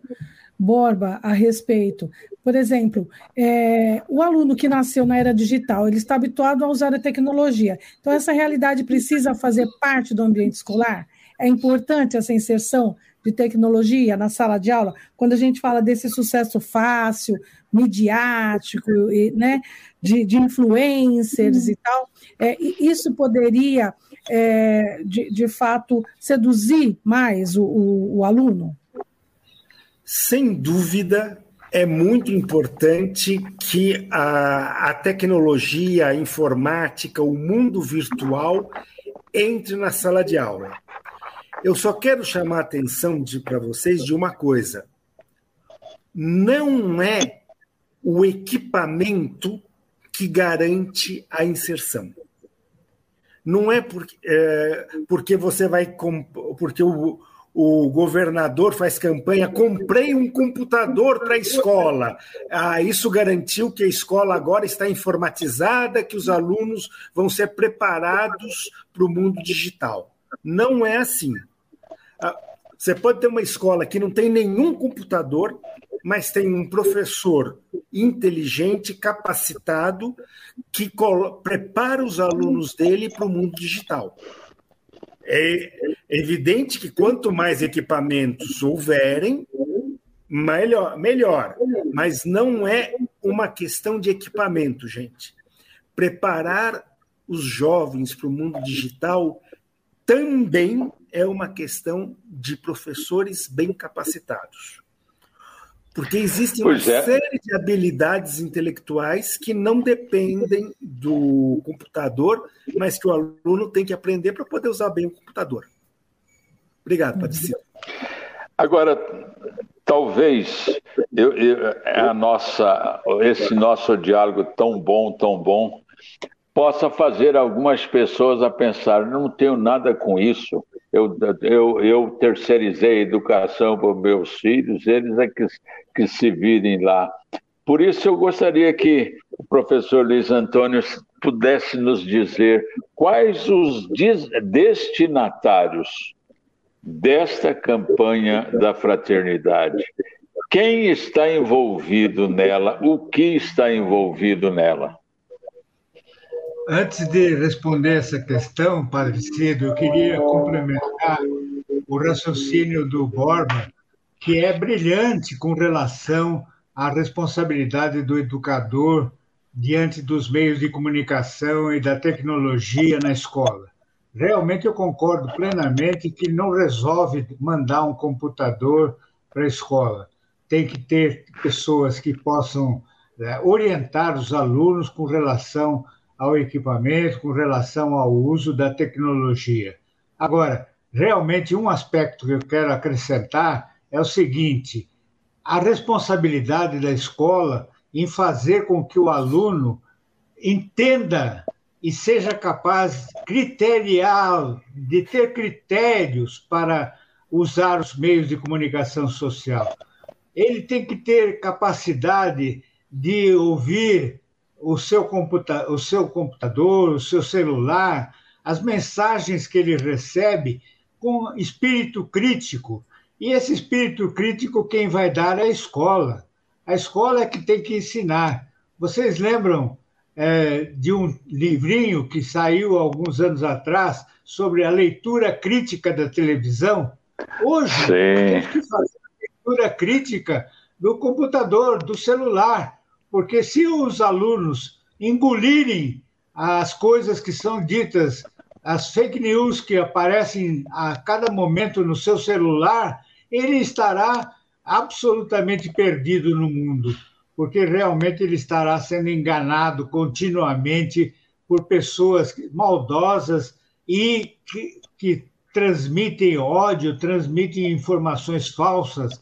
Borba a respeito. Por exemplo, é, o aluno que nasceu na era digital, ele está habituado a usar a tecnologia. Então, essa realidade precisa fazer parte do ambiente escolar? É importante essa inserção de tecnologia na sala de aula, quando a gente fala desse sucesso fácil, midiático, né, de, de influencers e tal, é, isso poderia, é, de, de fato, seduzir mais o, o, o aluno? Sem dúvida, é muito importante que a, a, tecnologia, a informática, o mundo virtual entre na sala de aula. Eu só quero chamar a atenção para vocês de uma coisa. Não é o equipamento que garante a inserção. Não é porque, é, porque você vai. Porque o, o governador faz campanha, comprei um computador para a escola. Ah, isso garantiu que a escola agora está informatizada, que os alunos vão ser preparados para o mundo digital. Não é assim. Ah, você pode ter uma escola que não tem nenhum computador, mas tem um professor inteligente, capacitado, que prepara os alunos dele para o mundo digital. É evidente que quanto mais equipamentos houverem, melhor, melhor. Mas não é uma questão de equipamento, gente. Preparar os jovens para o mundo digital também é uma questão de professores bem capacitados. Porque existem pois uma é. série de habilidades intelectuais que não dependem do computador, mas que o aluno tem que aprender para poder usar bem o computador. Obrigado, Patricia. Agora, talvez eu, eu, a nossa, esse nosso diálogo tão bom, tão bom, possa fazer algumas pessoas a pensar: não tenho nada com isso, eu, eu, eu terceirizei a educação para meus filhos, eles é que, que se virem lá. Por isso, eu gostaria que o professor Luiz Antônio pudesse nos dizer quais os destinatários desta campanha da fraternidade. Quem está envolvido nela? O que está envolvido nela? Antes de responder essa questão, Padre Cido, eu queria complementar o raciocínio do Borba, que é brilhante com relação à responsabilidade do educador diante dos meios de comunicação e da tecnologia na escola. Realmente eu concordo plenamente que não resolve mandar um computador para a escola. Tem que ter pessoas que possam é, orientar os alunos com relação ao equipamento, com relação ao uso da tecnologia. Agora, realmente, um aspecto que eu quero acrescentar é o seguinte: a responsabilidade da escola em fazer com que o aluno entenda e seja capaz criterial de ter critérios para usar os meios de comunicação social. Ele tem que ter capacidade de ouvir o seu, computa o seu computador, o seu celular, as mensagens que ele recebe com espírito crítico. E esse espírito crítico quem vai dar é a escola. A escola é que tem que ensinar. Vocês lembram é, de um livrinho que saiu alguns anos atrás sobre a leitura crítica da televisão? Hoje, Sim. tem que fazer a leitura crítica do computador, do celular, porque se os alunos engolirem as coisas que são ditas, as fake news que aparecem a cada momento no seu celular, ele estará absolutamente perdido no mundo, porque realmente ele estará sendo enganado continuamente por pessoas maldosas e que, que transmitem ódio, transmitem informações falsas.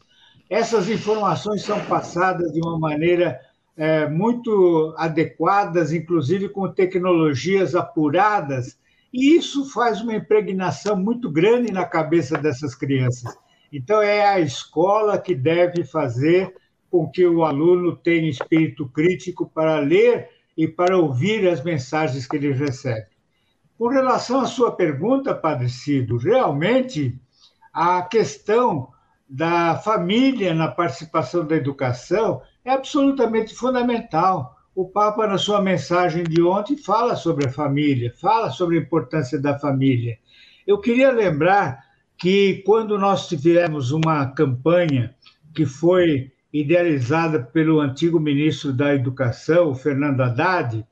Essas informações são passadas de uma maneira é, muito adequadas, inclusive com tecnologias apuradas, e isso faz uma impregnação muito grande na cabeça dessas crianças. Então, é a escola que deve fazer com que o aluno tenha espírito crítico para ler e para ouvir as mensagens que ele recebe. Com relação à sua pergunta, Padre Cido, realmente a questão da família na participação da educação é absolutamente fundamental. O Papa, na sua mensagem de ontem, fala sobre a família, fala sobre a importância da família. Eu queria lembrar que quando nós tivemos uma campanha que foi idealizada pelo antigo ministro da Educação, Fernando Haddad,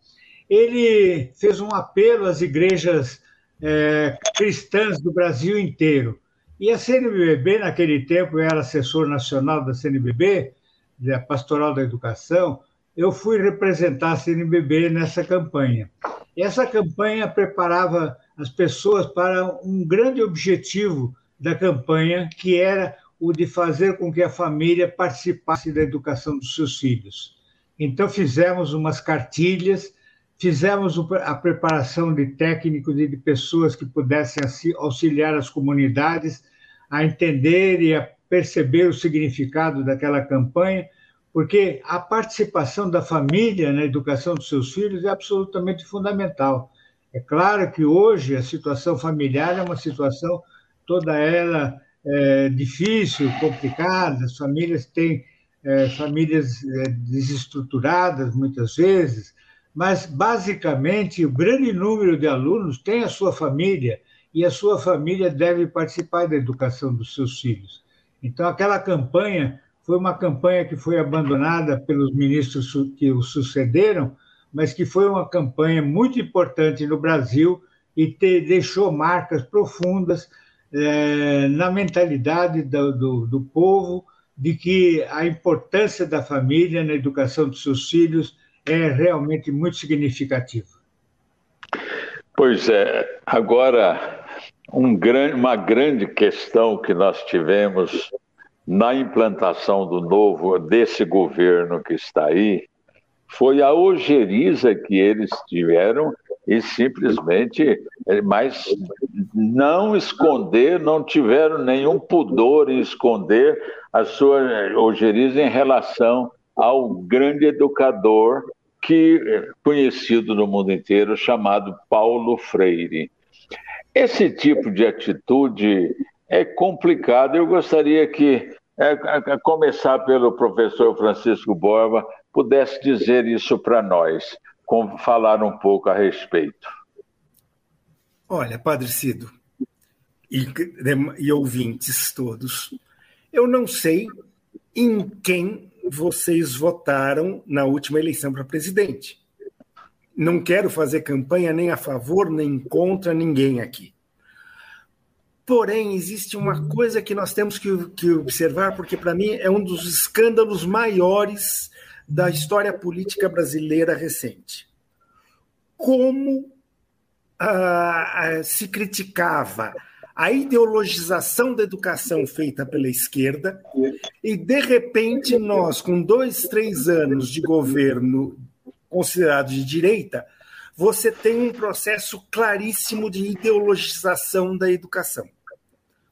ele fez um apelo às igrejas é, cristãs do Brasil inteiro. E a CNBB, naquele tempo, eu era assessor nacional da CNBB, da Pastoral da Educação, eu fui representar a CNBB nessa campanha. E essa campanha preparava as pessoas para um grande objetivo da campanha, que era o de fazer com que a família participasse da educação dos seus filhos. Então, fizemos umas cartilhas, fizemos a preparação de técnicos e de pessoas que pudessem auxiliar as comunidades a entender e a perceber o significado daquela campanha, porque a participação da família na educação dos seus filhos é absolutamente fundamental. É claro que hoje a situação familiar é uma situação toda ela é, difícil, complicada, as famílias têm é, famílias é, desestruturadas muitas vezes, mas basicamente o grande número de alunos tem a sua família e a sua família deve participar da educação dos seus filhos. Então aquela campanha foi uma campanha que foi abandonada pelos ministros que o sucederam, mas que foi uma campanha muito importante no Brasil e te, deixou marcas profundas é, na mentalidade do, do, do povo de que a importância da família na educação dos seus filhos é realmente muito significativa. Pois é, agora um grande, uma grande questão que nós tivemos na implantação do novo desse governo que está aí foi a ojeriza que eles tiveram e simplesmente, é, mas não esconder, não tiveram nenhum pudor em esconder a sua ojeriza em relação ao grande educador que conhecido no mundo inteiro chamado Paulo Freire. Esse tipo de atitude é complicado. Eu gostaria que, é, a começar pelo professor Francisco Borba, pudesse dizer isso para nós, falar um pouco a respeito. Olha, Padre Cido e, e ouvintes todos, eu não sei em quem vocês votaram na última eleição para presidente. Não quero fazer campanha nem a favor nem contra ninguém aqui. Porém, existe uma coisa que nós temos que, que observar, porque para mim é um dos escândalos maiores da história política brasileira recente. Como ah, ah, se criticava a ideologização da educação feita pela esquerda, e de repente nós, com dois, três anos de governo considerado de direita, você tem um processo claríssimo de ideologização da educação.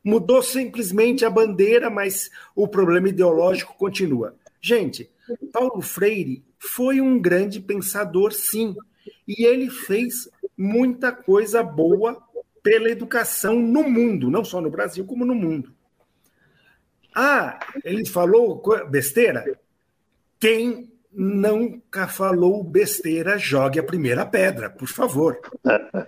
Mudou simplesmente a bandeira, mas o problema ideológico continua. Gente, Paulo Freire foi um grande pensador, sim, e ele fez muita coisa boa pela educação no mundo, não só no Brasil, como no mundo. Ah, ele falou besteira? Quem nunca falou besteira, jogue a primeira pedra, por favor.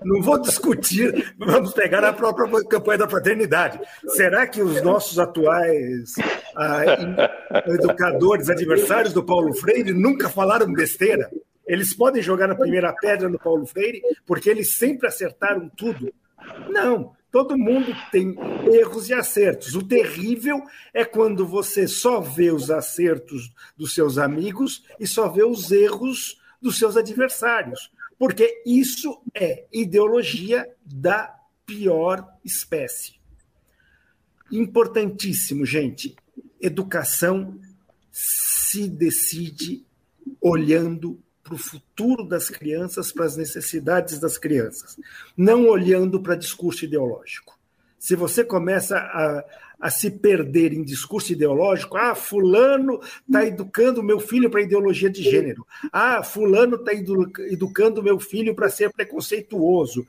Não vou discutir, vamos pegar a própria campanha da fraternidade. Será que os nossos atuais ah, educadores, adversários do Paulo Freire, nunca falaram besteira? Eles podem jogar a primeira pedra no Paulo Freire, porque eles sempre acertaram tudo. Não, todo mundo tem erros e acertos. O terrível é quando você só vê os acertos dos seus amigos e só vê os erros dos seus adversários, porque isso é ideologia da pior espécie. Importantíssimo, gente. Educação se decide olhando para o futuro das crianças, para as necessidades das crianças, não olhando para discurso ideológico. Se você começa a, a se perder em discurso ideológico, ah, fulano está educando meu filho para ideologia de gênero, ah, fulano está educando meu filho para ser preconceituoso.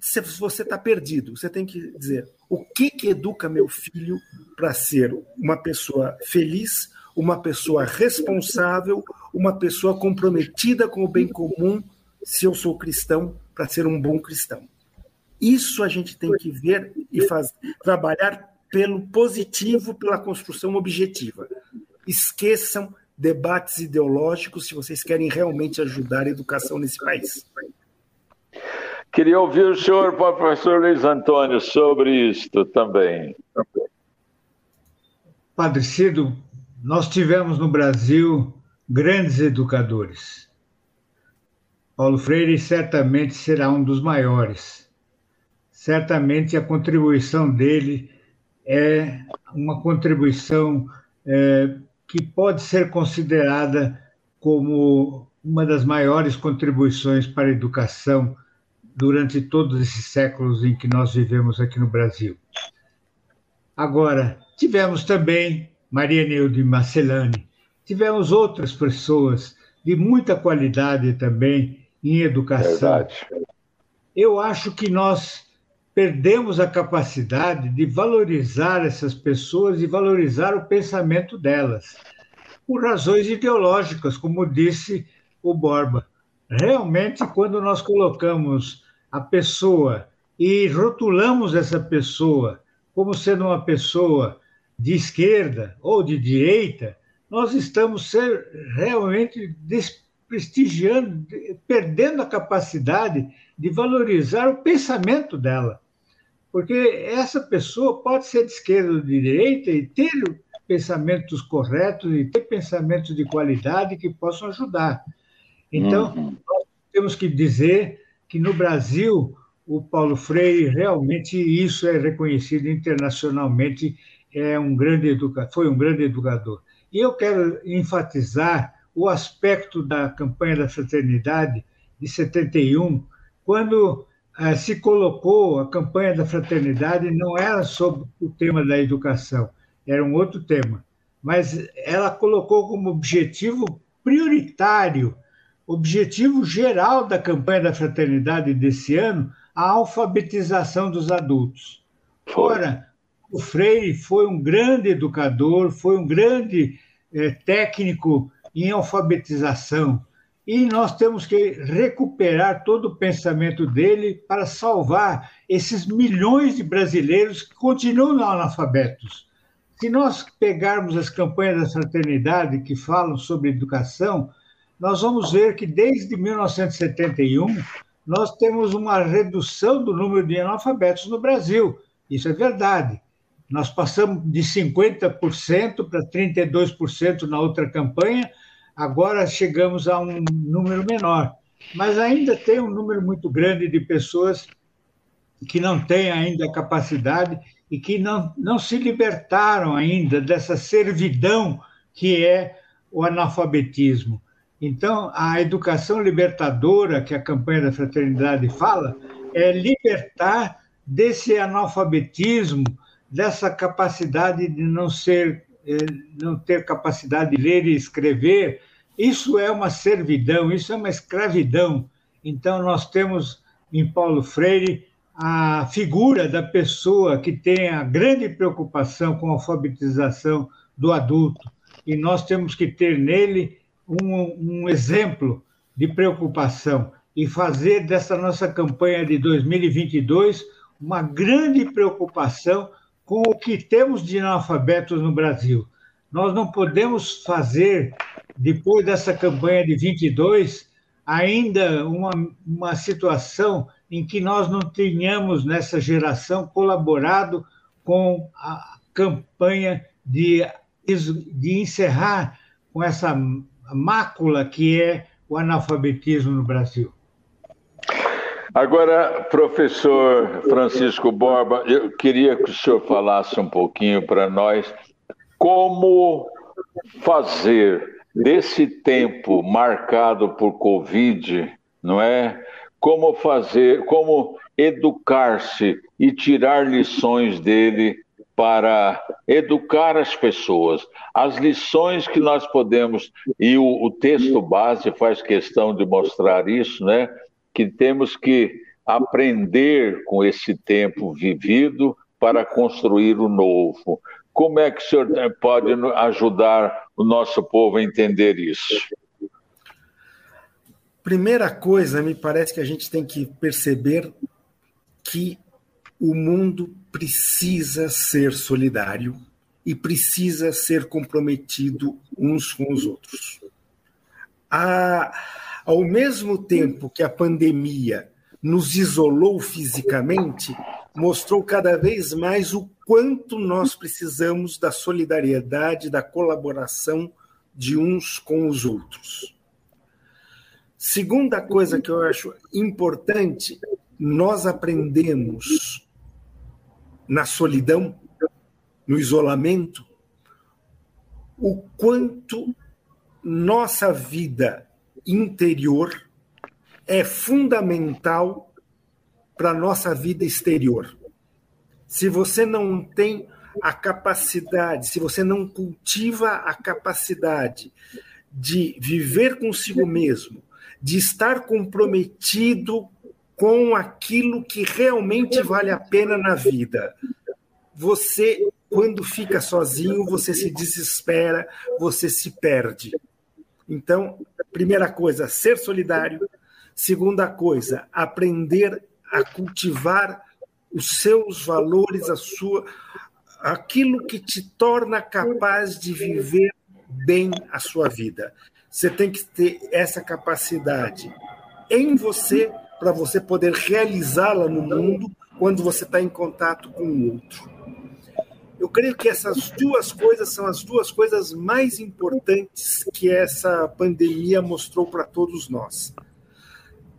Se você está perdido, você tem que dizer o que, que educa meu filho para ser uma pessoa feliz, uma pessoa responsável, uma pessoa comprometida com o bem comum, se eu sou cristão, para ser um bom cristão. Isso a gente tem que ver e faz, trabalhar pelo positivo, pela construção objetiva. Esqueçam debates ideológicos se vocês querem realmente ajudar a educação nesse país. Queria ouvir o senhor, professor Luiz Antônio, sobre isto também. Padre Cido, nós tivemos no Brasil grandes educadores. Paulo Freire certamente será um dos maiores. Certamente a contribuição dele é uma contribuição é, que pode ser considerada como uma das maiores contribuições para a educação durante todos esses séculos em que nós vivemos aqui no Brasil. Agora, tivemos também Maria Neude Marcelani. Tivemos outras pessoas de muita qualidade também em educação. Verdade. Eu acho que nós perdemos a capacidade de valorizar essas pessoas e valorizar o pensamento delas, por razões ideológicas, como disse o Borba. Realmente, quando nós colocamos a pessoa e rotulamos essa pessoa como sendo uma pessoa de esquerda ou de direita, nós estamos ser, realmente desprestigiando, perdendo a capacidade de valorizar o pensamento dela. Porque essa pessoa pode ser de esquerda ou de direita e ter pensamentos corretos e ter pensamentos de qualidade que possam ajudar. Então, uhum. nós temos que dizer que no Brasil o Paulo Freire realmente isso é reconhecido internacionalmente é um grande educador, foi um grande educador. E eu quero enfatizar o aspecto da campanha da fraternidade de 71, quando eh, se colocou a campanha da fraternidade, não era sobre o tema da educação, era um outro tema, mas ela colocou como objetivo prioritário, objetivo geral da campanha da fraternidade desse ano, a alfabetização dos adultos. Ora, o Freire foi um grande educador, foi um grande é, técnico em alfabetização. E nós temos que recuperar todo o pensamento dele para salvar esses milhões de brasileiros que continuam analfabetos. Se nós pegarmos as campanhas da fraternidade que falam sobre educação, nós vamos ver que desde 1971 nós temos uma redução do número de analfabetos no Brasil. Isso é verdade. Nós passamos de 50% para 32% na outra campanha, agora chegamos a um número menor. Mas ainda tem um número muito grande de pessoas que não têm ainda capacidade e que não, não se libertaram ainda dessa servidão que é o analfabetismo. Então, a educação libertadora que a campanha da fraternidade fala é libertar desse analfabetismo, dessa capacidade de não ser eh, não ter capacidade de ler e escrever, isso é uma servidão, isso é uma escravidão. Então nós temos em Paulo Freire a figura da pessoa que tem a grande preocupação com a alfabetização do adulto e nós temos que ter nele um, um exemplo de preocupação e fazer dessa nossa campanha de 2022 uma grande preocupação com o que temos de analfabetos no Brasil. Nós não podemos fazer, depois dessa campanha de 22, ainda uma, uma situação em que nós não tenhamos, nessa geração, colaborado com a campanha de, de encerrar com essa mácula que é o analfabetismo no Brasil. Agora, professor Francisco Borba, eu queria que o senhor falasse um pouquinho para nós como fazer desse tempo marcado por Covid, não é? Como fazer, como educar-se e tirar lições dele para educar as pessoas. As lições que nós podemos, e o, o texto base faz questão de mostrar isso, né? Que temos que aprender com esse tempo vivido para construir o novo. Como é que o senhor pode ajudar o nosso povo a entender isso? Primeira coisa, me parece que a gente tem que perceber que o mundo precisa ser solidário e precisa ser comprometido uns com os outros. A ao mesmo tempo que a pandemia nos isolou fisicamente, mostrou cada vez mais o quanto nós precisamos da solidariedade, da colaboração de uns com os outros. Segunda coisa que eu acho importante, nós aprendemos na solidão, no isolamento, o quanto nossa vida interior é fundamental para a nossa vida exterior. Se você não tem a capacidade, se você não cultiva a capacidade de viver consigo mesmo, de estar comprometido com aquilo que realmente vale a pena na vida, você, quando fica sozinho, você se desespera, você se perde. Então, primeira coisa, ser solidário. Segunda coisa, aprender a cultivar os seus valores, a sua aquilo que te torna capaz de viver bem a sua vida. Você tem que ter essa capacidade em você para você poder realizá-la no mundo quando você está em contato com o outro. Eu creio que essas duas coisas são as duas coisas mais importantes que essa pandemia mostrou para todos nós.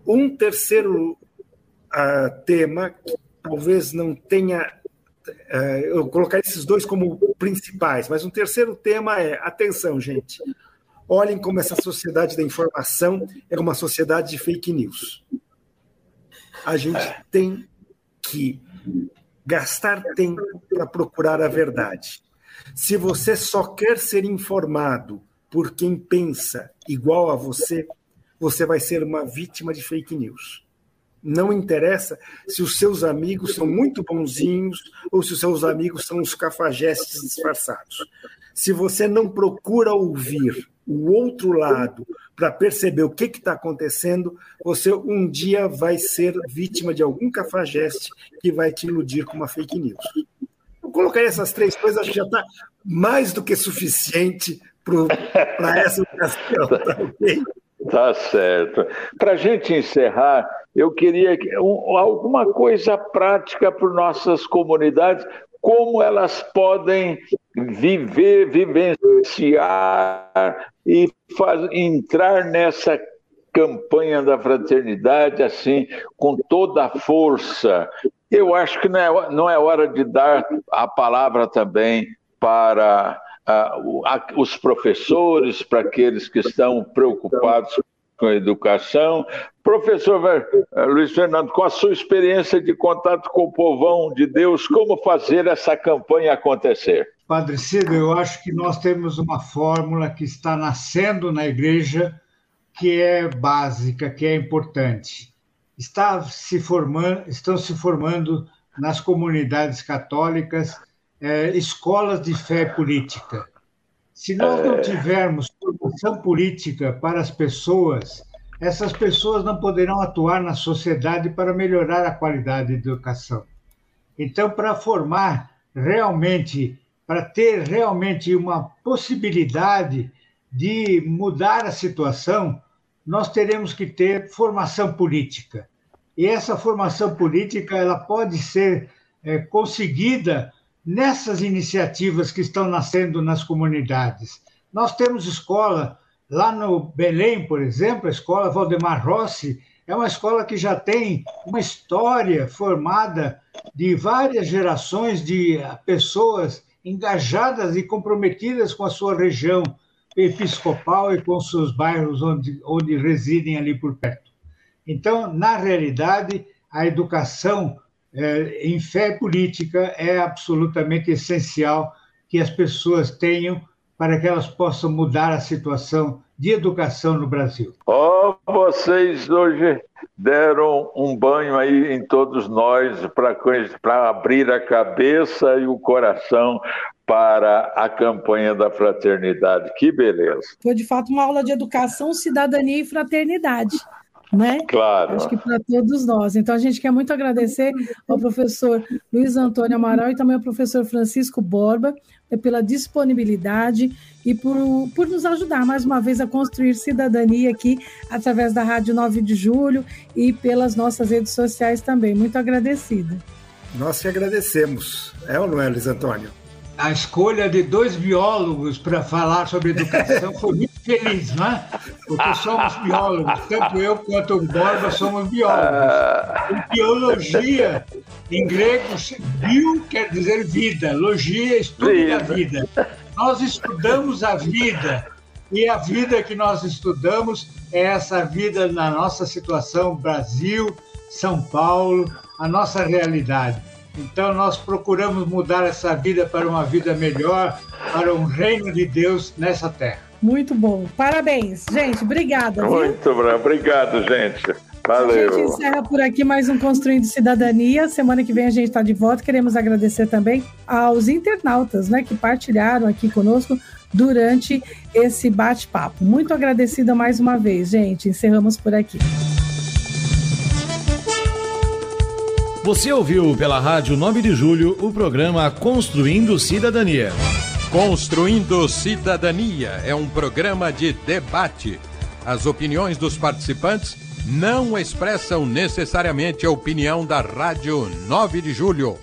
Um terceiro uh, tema, que talvez não tenha. Uh, eu colocar esses dois como principais, mas um terceiro tema é: atenção, gente. Olhem como essa sociedade da informação é uma sociedade de fake news. A gente tem que gastar tempo para procurar a verdade. Se você só quer ser informado por quem pensa igual a você, você vai ser uma vítima de fake news. Não interessa se os seus amigos são muito bonzinhos ou se os seus amigos são os cafajestes disfarçados. Se você não procura ouvir o outro lado para perceber o que está acontecendo, você um dia vai ser vítima de algum cafajeste que vai te iludir com uma fake news. Eu colocaria essas três coisas, acho que já está mais do que suficiente para essa ocasião, tá? Tá certo. Para a gente encerrar, eu queria um, alguma coisa prática para nossas comunidades, como elas podem viver, vivenciar e faz, entrar nessa campanha da fraternidade assim com toda a força. Eu acho que não é, não é hora de dar a palavra também para uh, os professores, para aqueles que estão preocupados com a educação. Professor eh, Luiz Fernando, com a sua experiência de contato com o povão de Deus, como fazer essa campanha acontecer? Padre Cido, eu acho que nós temos uma fórmula que está nascendo na igreja que é básica, que é importante. Está se formando, estão se formando nas comunidades católicas é, escolas de fé política. Se nós não é. tivermos formação política para as pessoas, essas pessoas não poderão atuar na sociedade para melhorar a qualidade da educação. Então, para formar realmente, para ter realmente uma possibilidade de mudar a situação, nós teremos que ter formação política. E essa formação política ela pode ser é, conseguida nessas iniciativas que estão nascendo nas comunidades. Nós temos escola lá no Belém, por exemplo, a escola Valdemar Rossi, é uma escola que já tem uma história formada de várias gerações de pessoas engajadas e comprometidas com a sua região episcopal e com seus bairros onde, onde residem ali por perto. Então, na realidade, a educação é, em fé política é absolutamente essencial que as pessoas tenham para que elas possam mudar a situação de educação no Brasil. Oh, vocês hoje deram um banho aí em todos nós para abrir a cabeça e o coração para a campanha da fraternidade. Que beleza! Foi de fato uma aula de educação, cidadania e fraternidade né? Claro. Acho que para todos nós. Então, a gente quer muito agradecer ao professor Luiz Antônio Amaral e também ao professor Francisco Borba né, pela disponibilidade e por, por nos ajudar mais uma vez a construir cidadania aqui através da Rádio 9 de Julho e pelas nossas redes sociais também. Muito agradecida. Nós que agradecemos. É ou não é, Luiz Antônio? A escolha de dois biólogos para falar sobre educação foi muito feliz, não é? Porque somos biólogos, tanto eu quanto o Borba somos biólogos. E biologia, em grego, bio quer dizer vida, logia, estudo vida. da vida. Nós estudamos a vida, e a vida que nós estudamos é essa vida na nossa situação, Brasil, São Paulo, a nossa realidade. Então, nós procuramos mudar essa vida para uma vida melhor, para um reino de Deus nessa terra. Muito bom. Parabéns, gente. Obrigada. Muito. Obrigado, gente. Valeu. A gente encerra por aqui mais um Construindo Cidadania. Semana que vem a gente está de volta. Queremos agradecer também aos internautas né, que partilharam aqui conosco durante esse bate-papo. Muito agradecida mais uma vez, gente. Encerramos por aqui. Você ouviu pela Rádio 9 de Julho o programa Construindo Cidadania. Construindo Cidadania é um programa de debate. As opiniões dos participantes não expressam necessariamente a opinião da Rádio 9 de Julho.